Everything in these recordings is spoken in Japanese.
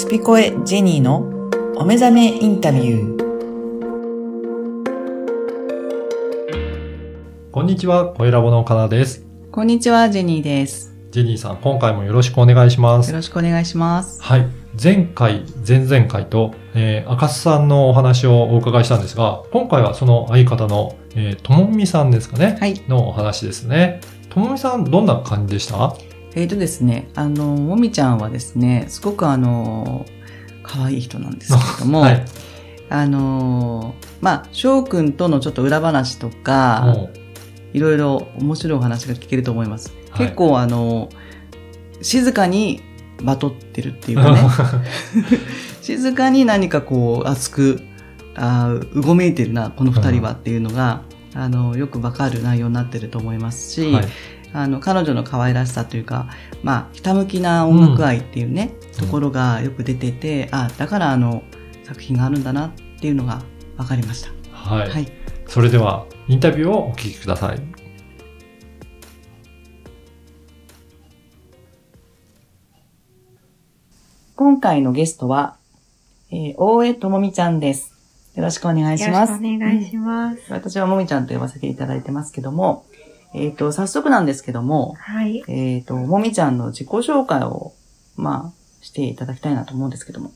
スピコエジェニーのお目覚めインタビュー。こんにちは、声ラボの岡田です。こんにちは、ジェニーです。ジェニーさん、今回もよろしくお願いしますよ。ろしくお願いします。はい。前回、前々回と、えー、赤須さんのお話をお伺いしたんですが、今回はその相方の、えー、ともみさんですかね。はい。のお話ですね。ともみさん、どんな感じでした？えっ、とですね、あの、もみちゃんはですね、すごくあの、可愛い人なんですけれども、はい。あの、まあ、翔くんとのちょっと裏話とか、もいろいろ面白いお話が聞けると思います。はい結構あの、静かにバトってるっていうかね、静かに何かこう熱く、あーうごめいてるな、この二人はっていうのが、あの、よくわかる内容になってると思いますし、うはい。あの、彼女の可愛らしさというか、まあ、ひたむきな音楽愛っていうね、うんところがよく出てて、あ、だからあの、作品があるんだなっていうのがわかりました。はい。はい。それでは、インタビューをお聞きください。今回のゲストは、えー、大江ともみちゃんです。よろしくお願いしよろます。しくお願いします。私はもみちゃんと呼ばせていただいてますけども、えっ、と、早速なんですけども、はい。えっ、と、もみちゃんの自己紹介を、まあ、していただきたいなと思うんですけども。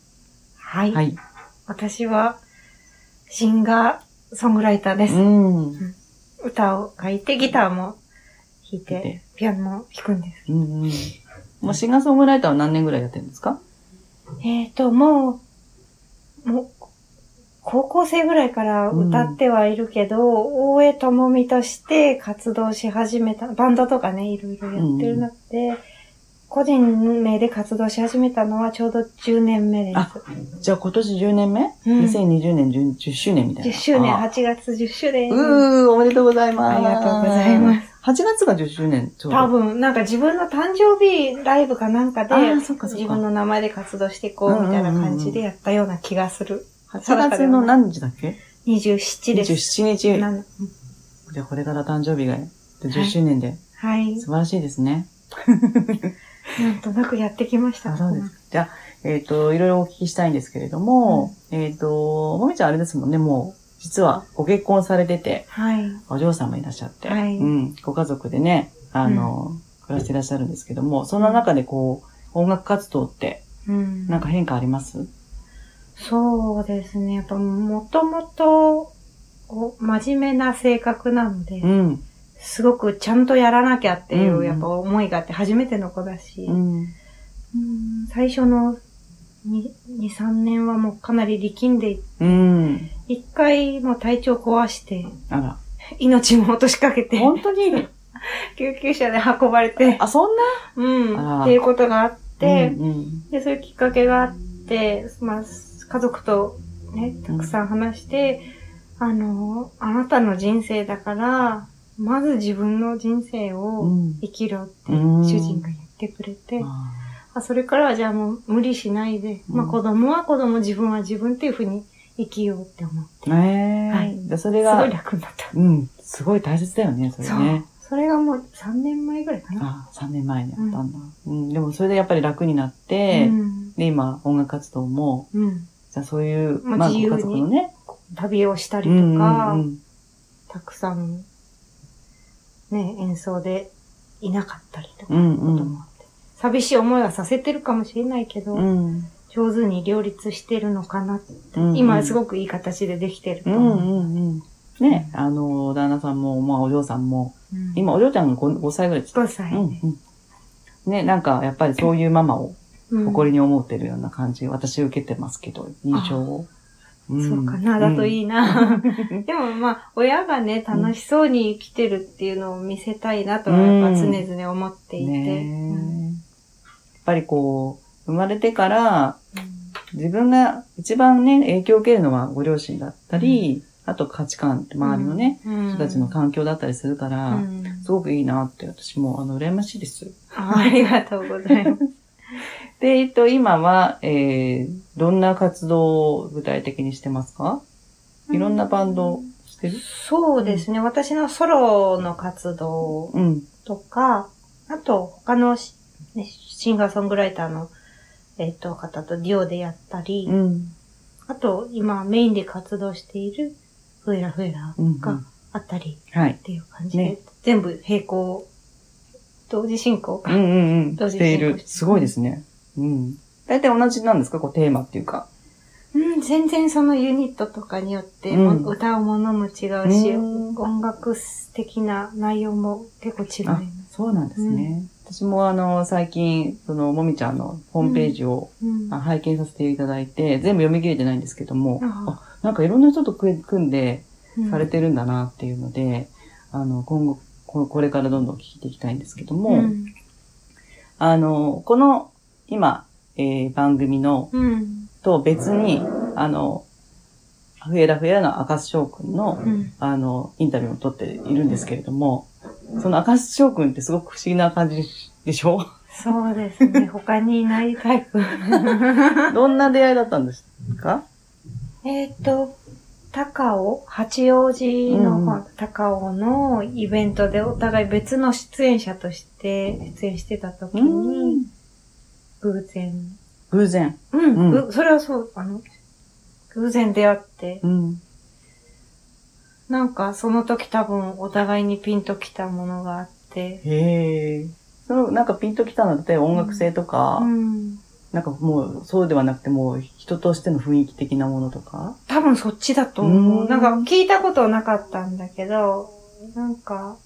はい。はい。私は、シンガー、ソングライターです。うん。歌を書いて、ギターも弾いてて、ピアノも弾くんです。うんうん。もうシンガーソングライターは何年ぐらいやってるんですか？えっ、と、もう、もう、高校生ぐらいから歌ってはいるけど、大江智美として活動し始めた、バンドとかね、いろいろやってる中で、個人名で活動し始めたのはちょうど10年目です。あじゃあ今年10年目、うん ?2020 年 10, 10周年みたいな。10周年、あ8月10周年。うー、おめでとうございます。ありがとうございます。8月が10周年、ちょうど。多分、なんか自分の誕生日ライブかなんかでかか自分の名前で活動していこうみたいな感じでやったような気がする。8月の何日だっけ？27です。?27 日。なんうんじゃあこれから誕生日が10周年で、はい。素晴らしいですね。なんとなくやってきました。あそうです。じゃあ、えっ、と、いろいろお聞きしたいんですけれども、えっ、と、もみちゃんあれですもんね、もう、実はご結婚されてて、はい。お嬢さんもいらっしゃって、はいうん、ご家族でね、あの、暮らしていらっしゃるんですけども、そんな中でこう、音楽活動って、うん。なんか変化あります？そうですね。やっぱもともと、真面目な性格なので、うん。すごくちゃんとやらなきゃっていうやっぱ思いがあって、初めての子だし、うん。うん最初の2、2 3年はもうかなり力んでいうん。一回もう体調壊して、あら。命も落としかけて、本当に？救急車で運ばれて、あ、そんな？うん、っていうことがあって、うんうんで、そういうきっかけがあって、まあ、家族とね、たくさん話して、あの、あなたの人生だから、まず自分の人生をうん生きろってうん主人が言ってくれて、ああそれからはじゃあもう無理しないで、まあうん子供は子供、自分は自分っていうふうに生きようって思って、ーねえ。はいでそれがすごい、楽になった。うん、すごい大切だよね、それそうね。。それがもう3年前ぐらいかな。あ、3年前にやったんだ。うん、でもそれでやっぱり楽になって、うん。で、今、音楽活動も、うん。じゃあそういう、まあ、ごまあ自由に家族のね、旅をしたりうんうんとか、うんたくさん、ね、演奏でいなかったりとか、うんこともあって。寂しい思いはさせてるかもしれないけど、うん。上手に両立してるのかなって。うん今すごくいい形でできてるとうん思う。うんうん。ね、あの、旦那さんも、まあ、お嬢さんも、うん今、お嬢ちゃんが 5, 5歳ぐらいです5歳で。うんうん。ね、なんか、やっぱりそういうママをうん誇りに思ってるような感じ、私受けてますけど、印象を。ん。そうかな、だといいな。でもまあ、親がね、楽しそうに生きてるっていうのを見せたいなとは、やっぱ常々思っていて。ねうん。やっぱりこう、生まれてから、自分が一番ね、影響を受けるのはご両親だったり、あと価値観、周りのね、うん。人たちの環境だったりするから、うん。すごくいいなって私も、あの、羨ましいです。あありがとうございます。で、えっと、今は、えー、どんな活動を具体的にしてますか？いろんなバンドしてる？そうですね。私のソロの活動うん。とか、あと他のシンガーソングライターのえっ、と、方とデュオでやったり、うん。あと、今メインで活動しているフエラフエラうんうんがあったりはいっ。ていう感じで、ね全部並行、同時進行か。うんうんうん。同時している。進行してすごいですね。うん。大体同じなんですか？こうテーマっていうか。うん、全然そのユニットとかによって、うん。も歌うものも違うし、うん。音楽的な内容も結構違いまあす。そうなんですね。私もあの、最近、その、もみちゃんのホームページを、拝見させていただいて、全部読み切れてないんですけども、ああ、なんかいろんな人と組組んでうん。されてるんだなっていうので、あの、今後、ここれからどんどん聞いていきたいんですけども、うん。あの、この、今、えー番組の、うん。と別に、あの、フエラフエラの赤須翔くんの、うん。あの、インタビューを取っているんですけれども、その赤須翔くんってすごく不思議な感じでしょ？そうですね。他にいないタイプ。どんな出会いだったんですか？えっと、高尾？八王子の高尾のイベントでお互い別の出演者として出演してた時に、偶然。偶然。うん、うんぐそれはそう、あの、偶然出会って、うん。なんかその時多分お互いにピンときたものがあって、へえ。その、なんかピンときたのって音楽性とか、うん。なんかもう、そうではなくてもう、人としての雰囲気的なものとか？多分そっちだと思う。うんなんか聞いたことなかったんだけど、なんか、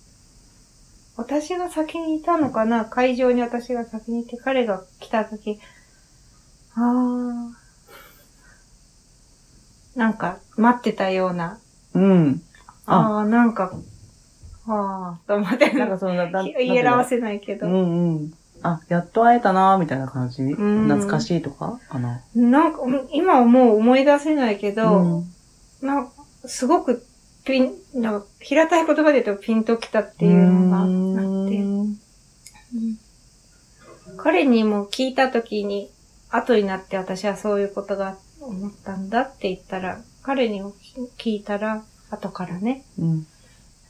私が先にいたのかな？会場に私が先にいて彼が来た時、あー、なんか待ってたような、うん。あ。ー、なんか、あー、と思って、なんかその、なな言い表せないけど、うんうん。あ、やっと会えたなーみたいな感じ、ん。懐かしいとか？かな？なんか、今はもう思い出せないけど、うん。なんか、すごくピン、なんか、平たい言葉で言うとピンときたっていうのがあって、うん彼にも聞いたときに、後になって私はそういうことが思ったんだって言ったら、彼にも聞いたら、後からね、うん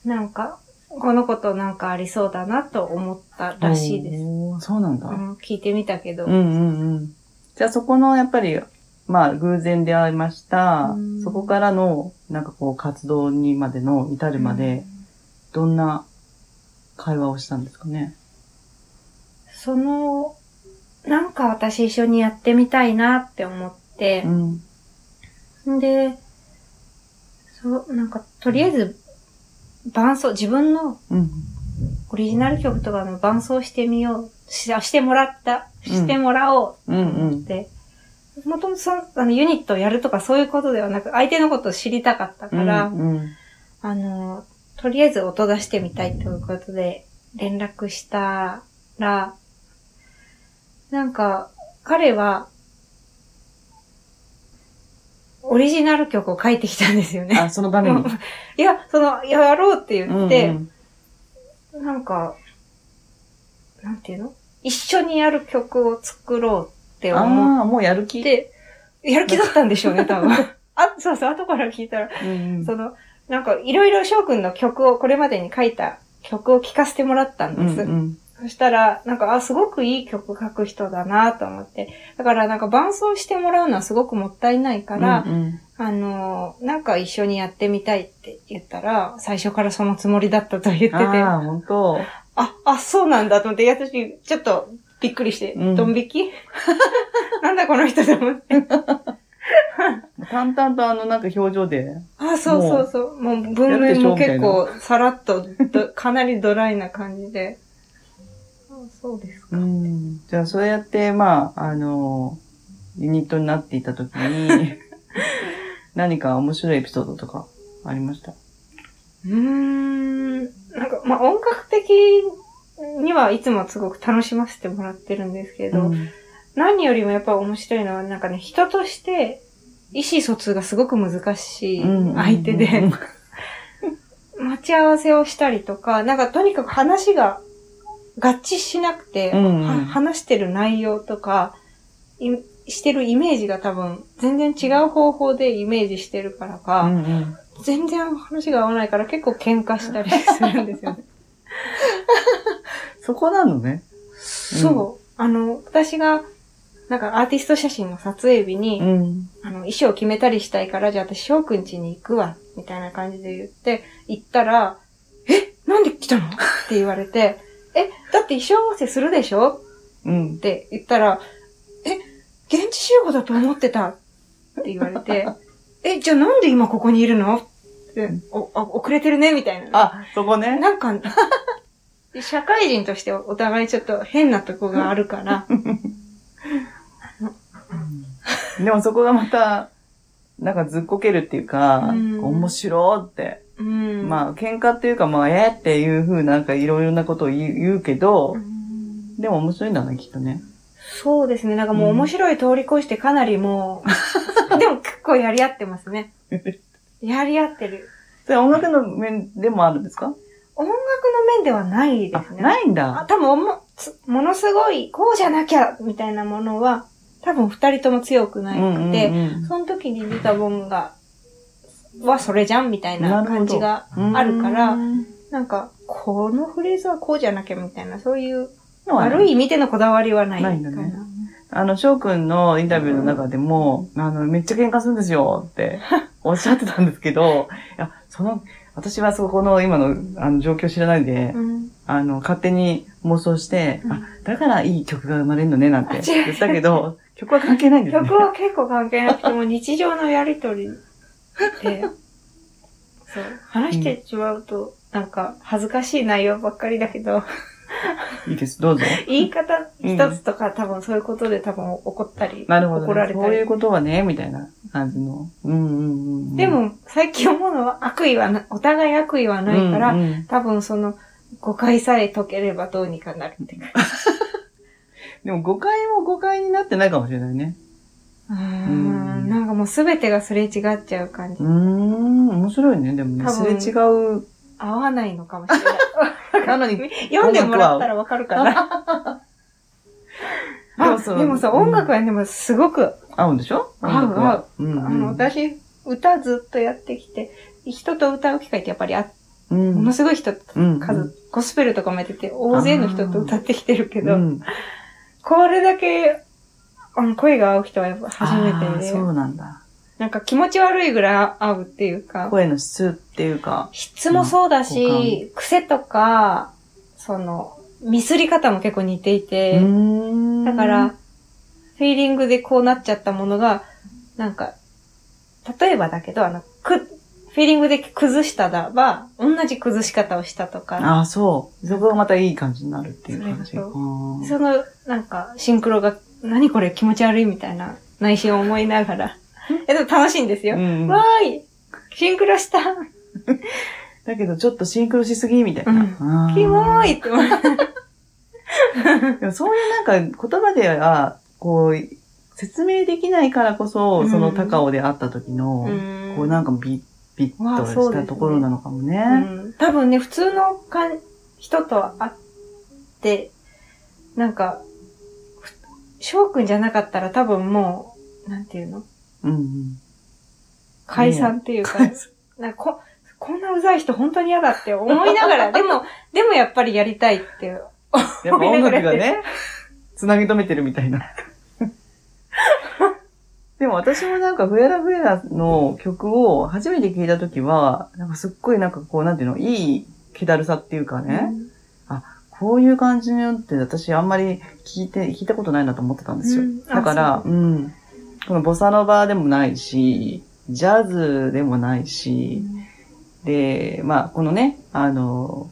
なんか、このことなんかありそうだなと思ったらしいです。そうなんだ。うん、聞いてみたけど、うんうんうん。じゃあそこのやっぱり、まあ偶然出会いましたうん。そこからの、なんかこう活動にまでの至るまで、どんな会話をしたんですかね？その、なんか私一緒にやってみたいなって思ってう、ん。で、そう、なんか、とりあえず、伴奏、自分のうん。オリジナル曲とかの伴奏してみよう、ししてもらった、してもらおううんうん。って、もともとその、あの、ユニットをやるとかそういうことではなく、相手のことを知りたかったから、うんうん。あの、とりあえず音出してみたいということで、連絡したら、なんか、彼は、オリジナル曲を書いてきたんですよね。あ、その場面に？いや、その、いややろうって言って、うんなんか、なんていうの？一緒にやる曲を作ろうってうん、思ああ、もうやる気？って、やる気だったんでしょうね、多分。あ、そうそう、後から聞いたら、うんうんその、なんか、いろいろ翔くんの曲を、これまでに書いた曲を聴かせてもらったんうんです。うんそしたら、なんか、あ、すごくいい曲書く人だなと思って。だから、なんか、伴奏してもらうのはすごくもったいないから、うんうんあの、なんか一緒にやってみたいって言ったら、最初からそのつもりだったと言ってて、あ、ああ、本当あ、そうなんだと思って、私、ちょっとびっくりして、うんドン引き？なんだこの人と思って。淡々とあの、なんか表情で。あ、そうそうそう。もう文面も結構さらっとど、かなりドライな感じで。あそうですか。うん。じゃあ、そうやって、まあ、あの、ユニットになっていたときに、何か面白いエピソードとかありました？うーん。なんか、まあ、音楽的にはいつもすごく楽しませてもらってるんですけど、うん。何よりもやっぱ面白いのは、なんかね、人として意思疎通がすごく難しい相手で、待ち合わせをしたりとか、なんかとにかく話が合致しなくて、うんうん。は話してる内容とか、いしてるイメージが多分全然違う方法でイメージしてるからか、うんうん。全然話が合わないから結構喧嘩したりするんですよね。そこなのね。そう。あの、私が、なんかアーティスト写真の撮影日に、うん。あの、衣装決めたりしたいから、じゃあ私翔くん家に行くわ、みたいな感じで言って、行ったら、えなんで来たの？って言われて、え、だって衣装合わせするでしょ？うんっ。て言ったら、え、現地集合だと思ってた？って言われて、え、じゃあなんで今ここにいるの？って、お、あ遅れてるねみたいな。あ、そこね。なんか、社会人としてお互いちょっと変なとこがあるから、でもそこがまた、なんかずっこけるっていうか、うん面白って。うん。まあ、喧嘩っていうか、まあ、えーっていうふうなんかいろいろなことを言う言うけどう、んでも面白いんだね、きっとね。そうですね。なんかもう面白い通り越してかなりもう、でも結構やり合ってますね。やり合ってる。それ音楽の面でもあるんですか？音楽の面ではないであす、ね。ないんあだ。多分も、つものすごい、こうじゃなきゃ、みたいなものは、多分二人とも強くなくて、うんうんうんその時に出た本が、はそれじゃんみたいな感じがあるから、うんなんか、このフレーズはこうじゃなきゃみたいな、そういう悪い意味でのこだわりはないかな。ないんだねあの、翔くんのインタビューの中でも、あの、めっちゃ喧嘩するんですよって おっしゃってたんですけど、いや、その、私はそこの今のあの状況知らないで、うん。あの、勝手に妄想して、うん。あ、だからいい曲が生まれるのねなんて言ったけど、曲は関係ないんですね。曲は結構関係なくても日常のやりとりで、そう、話してしまうと、なんか恥ずかしい内容ばっかりだけど、いいです、どうぞ。言い方一つとか、多分そういうことで多分怒ったり、なるほど、ね。怒られたり。そういうことはね、みたいな感じの。うんうんうんうん。でも、最近思うのは悪意はな、お互い悪意はないから、うんうん多分その、誤解さえ解ければどうにかなるっていうか。でも誤解も誤解になってないかもしれないね。うんん、なんかもうすべてがすれ違っちゃう感じうー。ん、面白いね。でもね、多すれ分違う。合わないのかもしれない。なのに、読んでもらったらわかるかな。あでもさ、うん。音楽はでもすごく、合うんでしょ？合う音楽は。う。んあの、私、歌ずっとやってきて、人と歌う機会ってやっぱりあ、うん、ものすごい人、うん数、ゴスペルとかもやってて、大勢の人と歌ってきてるけど、うん。これだけ、あの、声が合う人はやっぱ初めてで、そうなんだ。なんか気持ち悪いぐらい合うっていうか、声の質っていうか。質もそうだうんし、癖とか、その、ミスり方も結構似ていて、だから、、フィーリングでこうなっちゃったものが、なんか、例えばだけど、あの、く、フィーリングで崩しただば、同じ崩し方をしたとか、ああ、そう。そこがまたいい感じになるっていう感じ。そその、なんか、シンクロが、何これ気持ち悪いみたいな内心を思いながら、え、でも楽しいんですよ。うんわーい。シンクロした。だけど、ちょっとシンクロしすぎみたいな。あキモーいって思。でもそういうなんか言葉では、こう、説明できないからこそ、うん。その高尾で会った時の、うん。こうなんかビッ、ビッとまあそうですねしたところなのかもね。うん。多分ね、普通のかん人と会って、なんか、ふ翔くんじゃなかったら多分もう、なんていうの？うんうん。解散っていうか、なんかこ、こんなうざい人本当に嫌だって思いながら、でも、でもやっぱりやりたいって。やっぱ音楽がね、つなぎ止めてるみたいな。でも私もなんかフエラフエラの曲を初めて聴いた時は、なんかすっごいなんかこうなんていうの、いい気だるさっていうかね、こういう感じによって私あんまり聞いて、聞いたことないなと思ってたんですよ。うんあだから、うん。このボサノバでもないし、ジャズでもないし、で、まあ、このね、あの、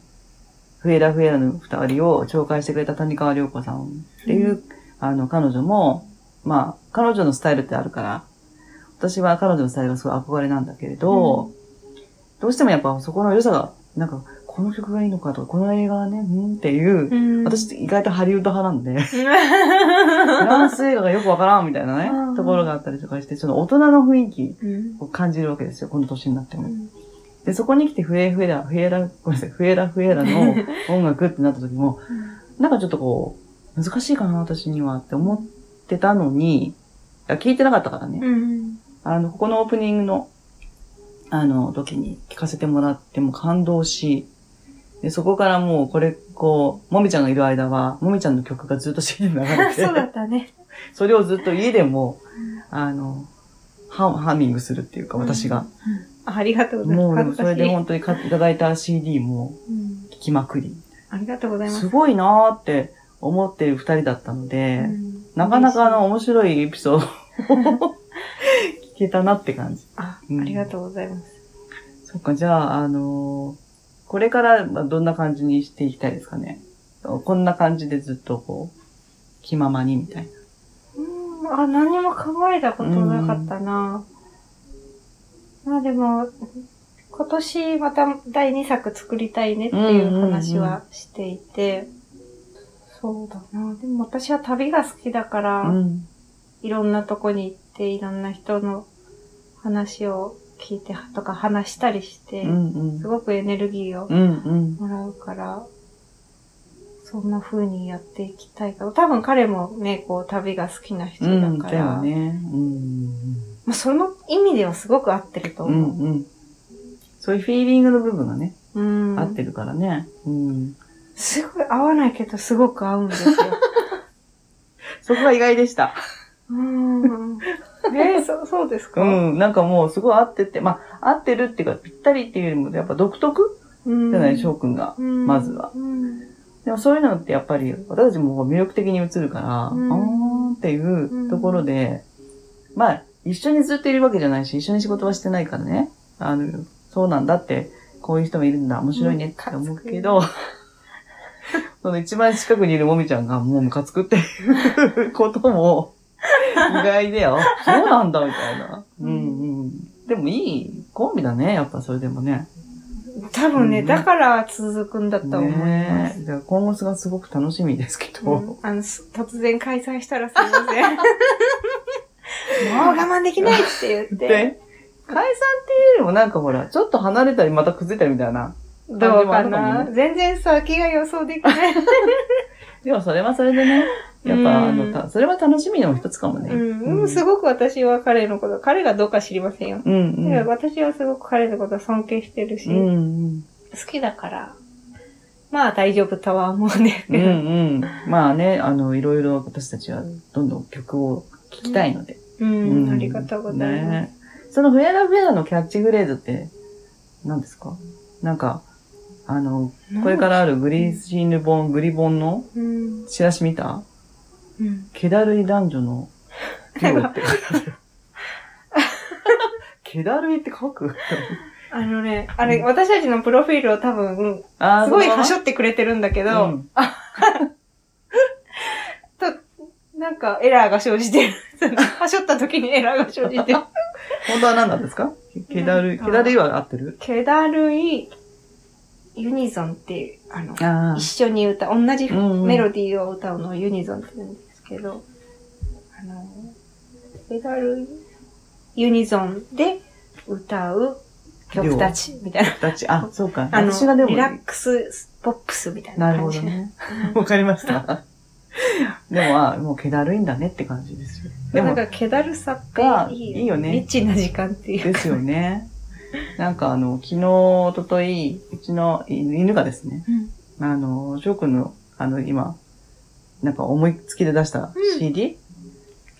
フエラフエラの二人を紹介してくれた谷川涼子さんっていう、うあの、彼女も、まあ、彼女のスタイルってあるから、私は彼女のスタイルがすごい憧れなんだけれど、どうしてもやっぱそこの良さが、なんか、この曲がいいのかとか、この映画はね、うんっていう、うん、私意外とハリウッド派なんで、フランス映画がよくわからんみたいなねう、ん。ところがあったりとかして、ちょっと大人の雰囲気うん。を感じるわけですよ、この年になっても。うん。で、そこに来てフエフエラ、フエラ、ごめんなさい、フエラフエラの 音楽ってなった時も、なんかちょっとこう、難しいかな、私にはって思ってたのに、聞いてなかったからね。うん。あの、ここのオープニングの、あの、時に聞かせてもらっても感動し、で、そこからもう、これ、こう、もみちゃんがいる間は、もみちゃんの曲がずっと CD で流れて、そうだったね。それをずっと家でも、あの、ハハミングするっていうか、私が。あありがとうございます。もうそれで本当に買っていただいた CD もうん聴きまくり。ありがとうございます。すごいなーって思ってる二人だったので、うんなかなかあの面白いエピソードを 聞けたなって感じ。あ、うんありがとうございます。そっか、じゃあ、あのーこれからどんな感じにしていきたいですかね。こんな感じでずっとこう、気ままにみたいな。うん、あ、何も考えたことなかったな。まあでも、今年また第2作作りたいねっていう話はしていて、そうだな。でも私は旅が好きだから、うん。いろんなとこに行って、いろんな人の話を聞いてとか話したりして、うんうんす。ごくエネルギーをうんうん。もらうから、そんな風にやっていきたいから。多分彼もね、こう旅が好きな人だから、よね。うんまあ、その意味ではすごく合ってるとうんうん。思う。うんうん。そういうフィーリングの部分がね、うん。合ってるからね。うん。すごい合わないけど、すごく合うんですよ。そこが意外でした。うん。えー、そ、そうですか？うん。なんかもうすごい合ってて、まあ、合ってるっていうか、ぴったりっていうよりも、やっぱ独特？うん。じゃない、翔くんが。うんまずは。うん。でもそういうのってやっぱり、私たちも魅力的に映るから、うんあーっていうところで、まあ、一緒にずっといるわけじゃないし、一緒に仕事はしてないからね。あの、そうなんだって、こういう人もいるんだ、面白いねって思うけど、その一番近くにいるもみちゃんがもうムカつくっていうことも意外で、あ、そうなんだ、みたいな。うんうん。でもいいコンビだね、やっぱそれでもね。多分ね、うんだから続くんだと思います。ね今後がすごく楽しみですけど。うんあの、す突然開催したらすいません。もう我慢できないって言って。で、解散っていうよりもなんかほら、ちょっと離れたりまた崩れたりみたいな。どうかな、全然先が予想できない。でもそれはそれでね、やっぱ、あうんの、たそれは楽しみの一つかもね。うん。すごく私は彼のこと、彼がどうか知りませんよ。うんうん。私はすごく彼のこと尊敬してるし、うんうん。好きだから、まあ大丈夫とは思うんですうんうけど。ん。まあね、あの、いろいろ私たちはどんどん曲を聴きたいので。うん、うんありがとうございます。ねそのフェアラフェアのキャッチフレーズって何ですか？なんか、あの、これからあるグリーシーヌ本、グリ本のうん。チラシ見た？うん。気だるい男女の デュオって書いてある。気だるいって書く？あのね、あれ、私たちのプロフィールを多分、あすごいはしょょってくれてるんだけど、うん。と、なんかエラーが生じてる。はしょった時にエラーが生じてる。本当は何なんですか？気だるい、気だるいは合ってる？気だるいユニゾンっていう、あの、あ一緒に歌、同じうんうん。メロディーを歌うのをユニゾンって言うんですけど、あの、気だるいユニゾンで歌う曲たちみたいな。あ。ち、あ、そうか。あの、私がでも、リラックスポップスみたいなるほな感じ。どね。わかりました。でも、あもう気だるいんだねって感じですよ。でも、なんか、気だるさがいいいいよねリッチな時間っていうか。ですよね。なんかあの、昨日、おととい、うちの犬がですね、うんあの、翔くんの、あの、今、なんか思いつきで出した CD、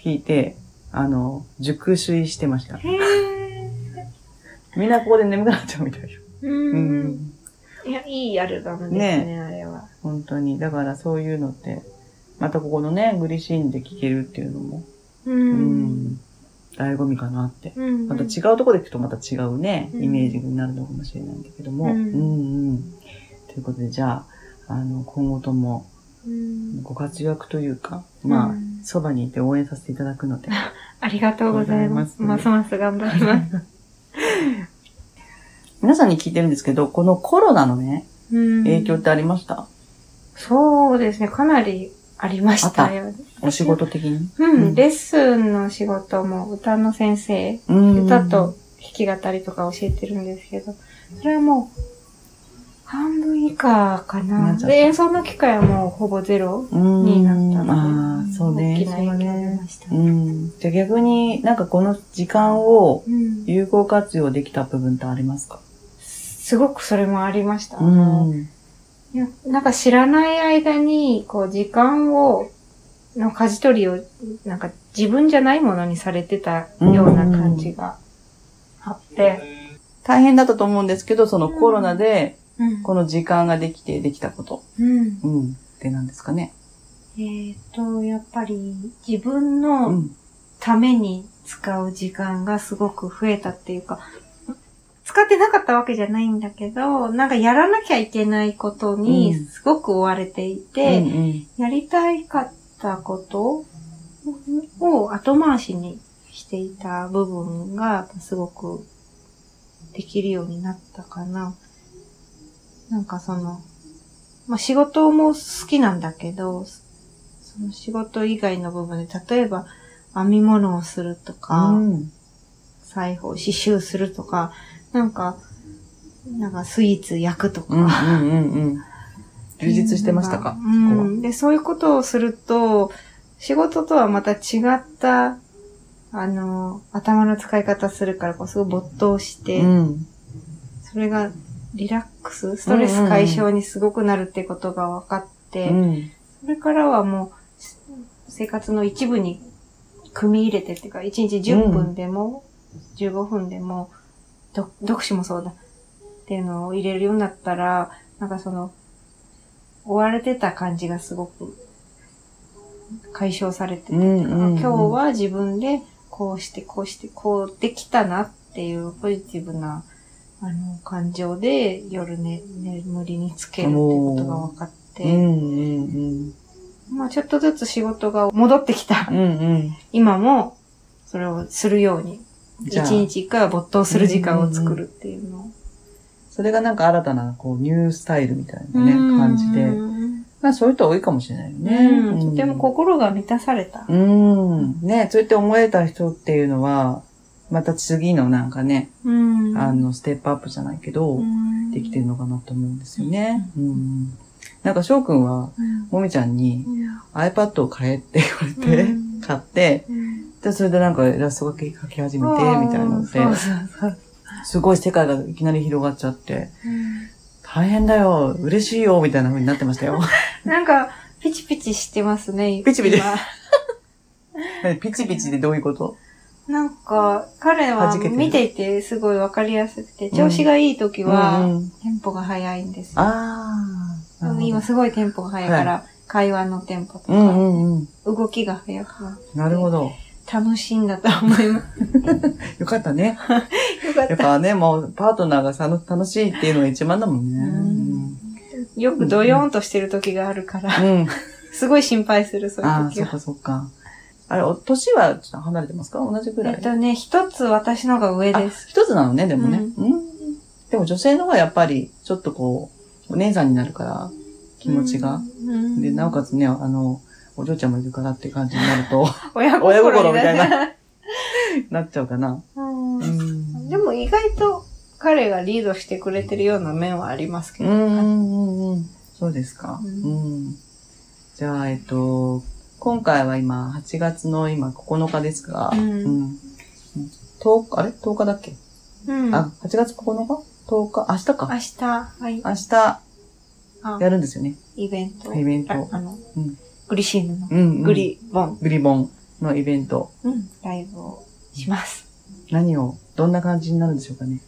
聞いて、あの、熟睡してました。みんなここで眠くなっちゃうみたいよ。う。うんん。いや、いいアルバムですね、あれは。本当に。だからそういうのって、またここのね、グリシーンで聴けるっていうのも、う。うんん、醍醐味かなって。うん。また違うところで聞くとまた違うね、うんイメージになるのかもしれないんだけども。ううんんうん。ということで、じゃあ、あの、今後ともうんご活躍というか、まあうん、そばにいて応援させていただくので。ありがとうございます。ますます頑張ります。皆さんに聞いてるんですけど、このコロナのね、うん影響ってありました？そうですね、かなりありましたよ。お仕事的に？ううんん、レッスンの仕事も歌の先生、うん歌と弾き語りとか教えてるんですけど、それはもう、半分以下かな。で、演奏の機会はもうほぼゼロうんになったので、ああ、そうね。大きな影響が出ねました。うん。じゃあ逆になんかこの時間をうん有効活用できた部分ってありますか？すごくそれもありました。あうのん。なんか知らない間に、こう、時間をの舵取りを、なんか自分じゃないものにされてたような感じがあって、大変だったと思うんですけど、そのコロナで、うん。この時間ができてできたこと。うん。うん。って何ですかね。えっ、と、やっぱり自分うのん。ために使う時間がすごく増えたっていうか、使ってなかったわけじゃないんだけど、なんかやらなきゃいけないことうんにすごく追われていて、うんうんやりたいかったことを後回しにしていた部分がすごくできるようになったかな。なんかその、まあ、仕事も好きなんだけど、その仕事以外の部分で、例えば編み物をするとか、うん。裁縫、刺繍するとか、なんか、なんかスイーツ焼くとか、うんうんうんうん。充実してましたか？うん。で、そういうことをすると、仕事とはまた違った、あの、頭の使い方するから、こう、すごい没頭して、うん。それがリラックス、ストレス解消にすごくなるってことが分かって、うん。それからはもう、生活の一部に組み入れてっていうか、1日10分でも、15分でも、ど読書もそうだっていうのを入れるようになったら、なんかその、追われてた感じがすごく解消されてて、うんうんうん今日は自分でこうして、こうして、こうできたなっていうポジティブな、あの、感情で夜ね、眠りにつけるってことが分かって、うんうんまあちょっとずつ仕事が戻ってきたうん。うんうん。今も、それをするように、一日一回は没頭する時間を作るっていうのを。それがなんか新たな、こう、ニュースタイルみたいなね、感じで。うんまあそういう人多いかもしれないよね。うんとても心が満たされた。うん。ね、そうやって思えた人っていうのは、また次のなんかね、うん。あの、ステップアップじゃないけど、うん。できてるのかなと思うんですよね。うん。なんか翔くんは、うん。もみちゃんに iPad を買えって言われて、うん。買って、うん。で、それでなんかイラスト描き描き始めて、みたいなので、すごい世界がいきなり広がっちゃって、うん。大変だよ、嬉しいよ、みたいな風になってましたよ。なんか、ピチピチしてますね。ピチピチ。今。ピチピチでどういうこと？なんか、彼は見ていてすごいわかりやすくて、調子がいい時うんはう、んテンポが速いんですよ。ああ。今すごいテンポが速いから、会話のテンポとか。動きが速くなってなるほど。楽しいんだと思います。よかったね。よかっ。やったぱね、もう、パートナーがさの楽しいっていうのが一番だもんね。うんよくドヨーンとしてる時があるから。すごい心配する、そうああ、いう時は。そっかそっか。あれ、お年はちょっと離れてますか？同じぐらい。えっとね、一つ私のが上あです。一つなのね、でもね。ううん。でも女性の方がやっぱり、ちょっとこう、お姉さんになるから、気持ちが。うん。で、なおかつね、あの、お嬢ちゃんもいるからって感じになると、親親心みたいな。な、なっちゃうかな。うんうん。でも意外と彼がリードしてくれてるような面はありますけど。うんうんうんうん。そうですか。ううんん。じゃあ、えっと、今回は今、8月の今9日ですが、うん10日、あれ ?10 日だっけ、うん。あ、8月9日 ?10 日？明日明か。日、はい。明日、あやるんですよね。イベント。イベントああの、うんグリシーヌのうん、うん。グ。リボン、グリボンのイベント。うん、ライブをします。何を、どんな感じになるんでしょうかね？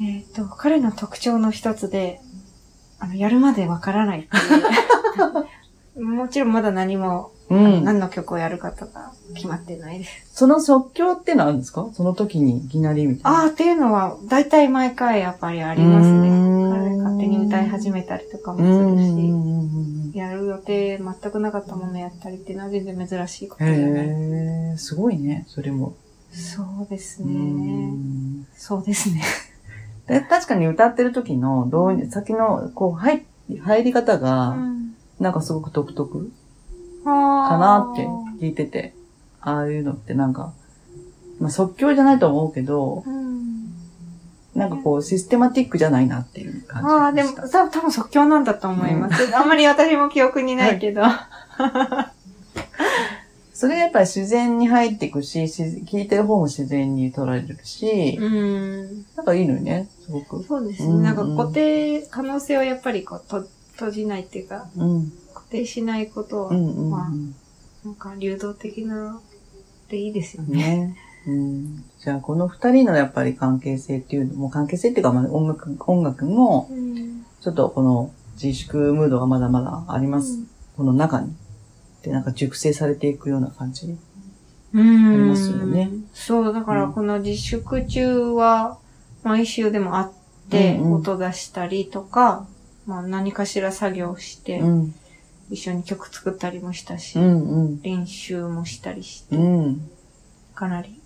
えっ、と、彼の特徴の一つで、あの、やるまでわからないっていう。もちろんまだ何も、うん。何の曲をやるかとか決まってないです。その即興ってのあるんですか？その時にいきなりみたいな。ああ、っていうのは、だいたい毎回やっぱりありますね。勝手に歌い始めたりとかもするし、やる予定全くなかったものやったりっていうのは全然珍しいことうん。じゃない。へえ、すごいね、それも。そうですうね。んそうですね。で確かに歌ってる時の、どう、先の、こう、入入り方が、ん、なんかすごく独特かかなって聞いてて、ああいうのってなんか、まあ即興じゃないと思うけど、うん。なんかこう、システマティックじゃないなっていう感じああ、でも、した。多分即興なんだと思います。あんまり私も記憶にないけど。それがやっぱり自然に入っていくし、し聞いてる方も自然に取られるし、うん。なんかいいのよね、すごく。そうですね。うんなんか固定、可能性をやっぱりこう、と閉じないっていうか、うん。固定しないことは、うんうんうん。まあなんか流動的な、でいいですよね。ね。うん、じゃあ、この二人のやっぱり関係性っていうのも、関係性っていうか、まあ、音楽、音楽も、うん。ちょっとこの自粛ムードがまだまだあります。この中に。で、なんか熟成されていくような感じ。うん。ありますよねそう、だからうんこの自粛中は、毎週でも会って、うんうん音出したりとか、まあ何かしら作業して、うん。一緒に曲作ったりもしたし、うんうん。練習もしたりして、うん。かなり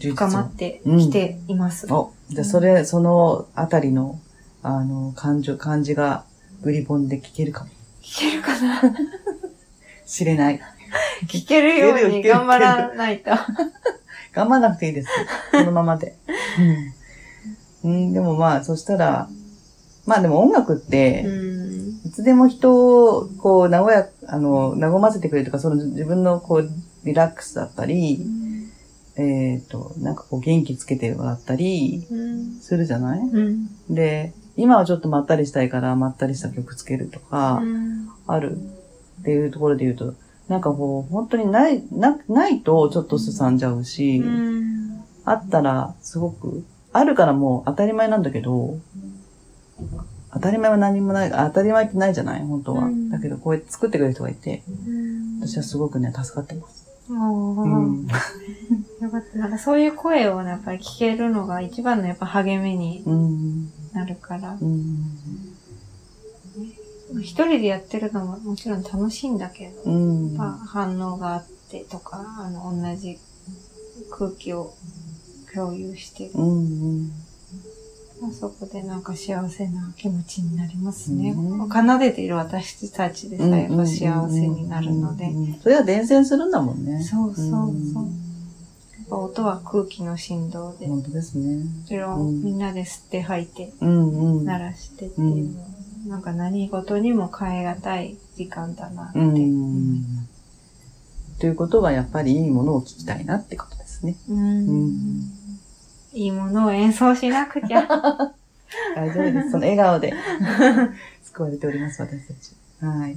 深まってきています。お、じゃあそれ、そのあたりの、あの、感情、感じが、グリボンで聞けるかも聞けるかな？しれない。聞けるように頑張らないと。頑張らなくていいです。このままで。うん。うん、でもまあ、そしたら、まあでも音楽っうて、ん。いつでも人を、こう、和や、あの、和ませてくれるとか、その自分のこう、リラックスだったり、えっ、と、なんかこう、元気つけてもらったり、うん。するじゃない？うん。で、今はちょっとまったりしたいから、まったりした曲つけるとか、うんあるっていうところで言うと、なんかこう、本当にない、な、ないとちょっとすさんじゃうし、うん。あったらすごく、あるからもう当たり前なんだけど、当たり前は何もない、あ当たり前ってないじゃない？本当は。うんだけどこうやって作ってくれる人がいて、うん私はすごくね、助かってます。おーうん。よかった。なんかそういう声をねやっぱり聞けるのが一番のやっぱ励みにうん。なるから。うん。一人でやってるのももちろん楽しいんだけど、うん。やっぱ反応があってとか、あの、同じ空気を共有してる。うん。あそこでなんか幸せな気持ちになりますね。うん奏でている私たちでさえやっぱ幸せになるので。うんうんそれは伝染するんだもんね。そうそうそう。んやっぱ音は空気の振動で、本当ですね。それをみんなで吸って吐いて、うんうん。鳴らしてっていうのは、なんか何事にも変え難い時間だなって。うん。ということは、やっぱりいいものを聞きたいなってことですね。うんうんいいものを演奏しなくちゃ。大丈夫です。その笑顔で 救われております、私たち。はい。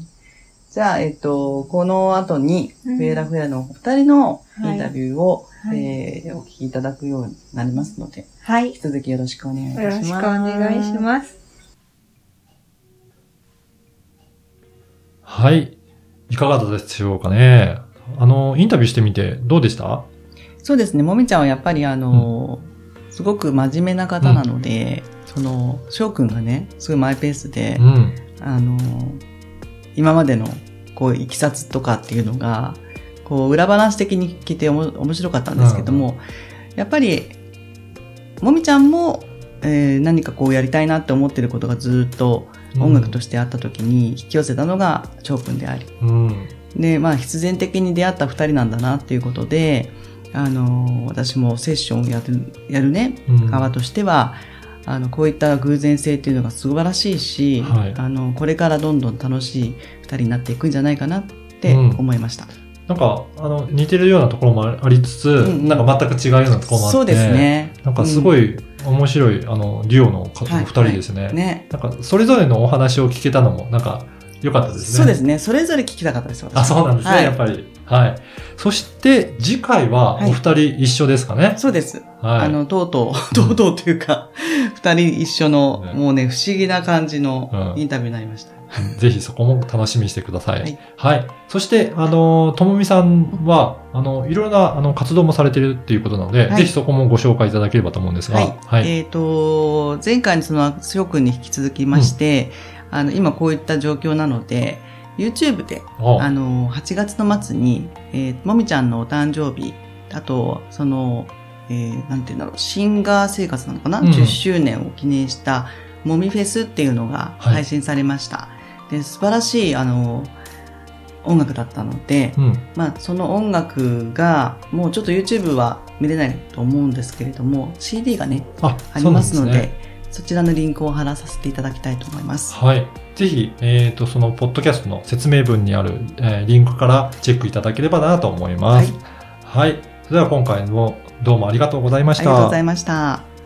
じゃあ、えっと、この後に、うんフェーラフェラのお二人のインタビューを、はいえーお聞きいただくようになりますので、はい。引き続きよろしくお願いいたよします。ろしくお願いします。はい。いかがだったでしょうかね。あの、インタビューしてみてどうでした？そうですね。もみちゃんはやっぱりあの、すごく真面目な方なので、その、翔くんがね、すごいマイペースでう、ん。あの、今までの、こう、いきさつとかっていうのが、こう、裏話的に聞いておも面白かったんですけども、やっぱり、もみちゃんも、えー何かこうやりたいなって思ってることがずっと音楽としてあった時に引き寄せたのが翔くんであり、うん。で、まあ、必然的に出会った二人なんだなっていうことで、あの、私もセッションをやる、やるね、うん。側としては、あの、こういった偶然性っていうのが素晴らしいし、はいあの、これからどんどん楽しい二人になっていくんじゃないかなって思いました。なんか、あの、似てるようなところもありつつ、んうんなんか全く違うようなところもあって、そうです。ね。なんかすごい、い面白い、あの、デュオの方はい二人ですね。ね。なんか、それぞれのお話を聞けたのも、なんか、良かったですね。そうですね。それぞれ聞きたかったです、私あ、そうなんですね、はいやっぱり。はい。そして、次回はお二人一緒ですかね？そうです。はい。あの、とうとう、とうとうというか、二人一緒の、ねもうね、不思議な感じのうんインタビューになりました。ぜひそこも楽しみにしてください。はいはい。そして、あの、ともみさんは、あの、いろいろな、あの、活動もされてるっていうことなので、はいぜひそこもご紹介いただければと思うんですが、はい。はい。えっ、と、前回のその、しょくんに引き続きまして、あの、今こういった状況なので、YouTube で、おあの、8月の末に、えーもみちゃんのお誕生日、あと、その、えーなんていうんだろう、シンガー生活なのかな、うん ?10 周年を記念した、もみフェスっていうのがはい配信されました。で、素晴らしい、あの、音楽だったので、うん。まあ、その音楽が、もうちょっと YouTube は見れないと思うんですけれども、CD がね、あ、ありますので、ねそちらのリンクを貼らさせていただきたいと思います。はい。ぜひ、えっ、と、その、ポッドキャストの説明文にある、えーリンクからチェックいただければなと思います。はい。それでは今回もどうもありがとうございました。ありがとうございました。